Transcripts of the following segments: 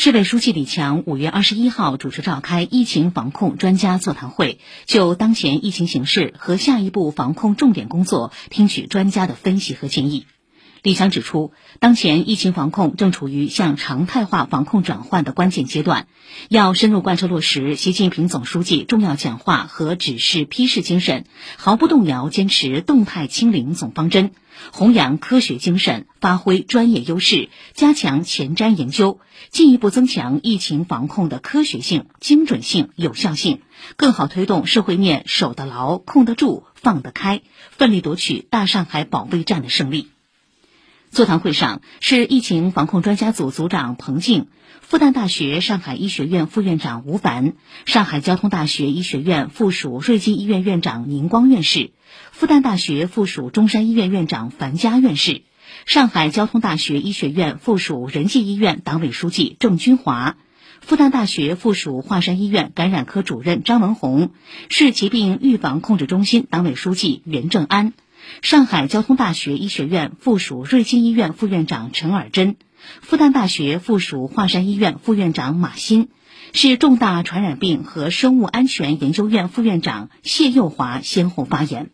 市委书记李强五月二十一号主持召开疫情防控专家座谈会，就当前疫情形势和下一步防控重点工作听取专家的分析和建议。李强指出，当前疫情防控正处于向常态化防控转换的关键阶段，要深入贯彻落实习近平总书记重要讲话和指示批示精神，毫不动摇坚持动态清零总方针，弘扬科学精神，发挥专业优势，加强前瞻研究，进一步增强疫情防控的科学性、精准性、有效性，更好推动社会面守得牢、控得住、放得开，奋力夺取大上海保卫战的胜利。座谈会上，市疫情防控专家组组长彭静、复旦大学上海医学院副院长吴凡、上海交通大学医学院附属瑞金医院院长宁光院士、复旦大学附属中山医院院长樊佳院士、上海交通大学医学院附属仁济医院党委书记郑军华、复旦大学附属华山医院感染科主任张文宏、市疾病预防控制中心党委书记袁正安。上海交通大学医学院附属瑞金医院副院长陈尔珍，复旦大学附属华山医院副院长马欣，市重大传染病和生物安全研究院副院长谢佑华先后发言。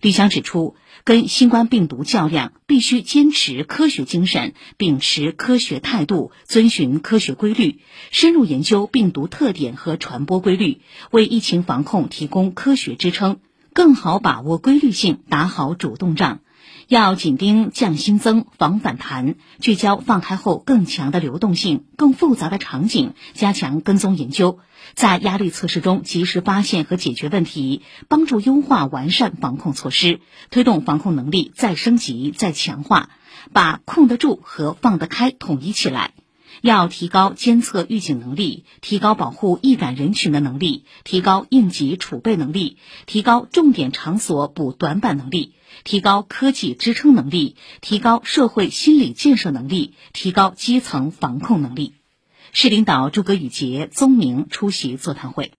李强指出，跟新冠病毒较量，必须坚持科学精神，秉持科学态度，遵循科学规律，深入研究病毒特点和传播规律，为疫情防控提供科学支撑。更好把握规律性，打好主动仗。要紧盯降新增、防反弹，聚焦放开后更强的流动性、更复杂的场景，加强跟踪研究，在压力测试中及时发现和解决问题，帮助优化完善防控措施，推动防控能力再升级、再强化，把控得住和放得开统一起来。要提高监测预警能力，提高保护易感人群的能力，提高应急储备能力，提高重点场所补短板能力，提高科技支撑能力，提高社会心理建设能力，提高基层防控能力。市领导诸葛宇杰、宗明出席座谈会。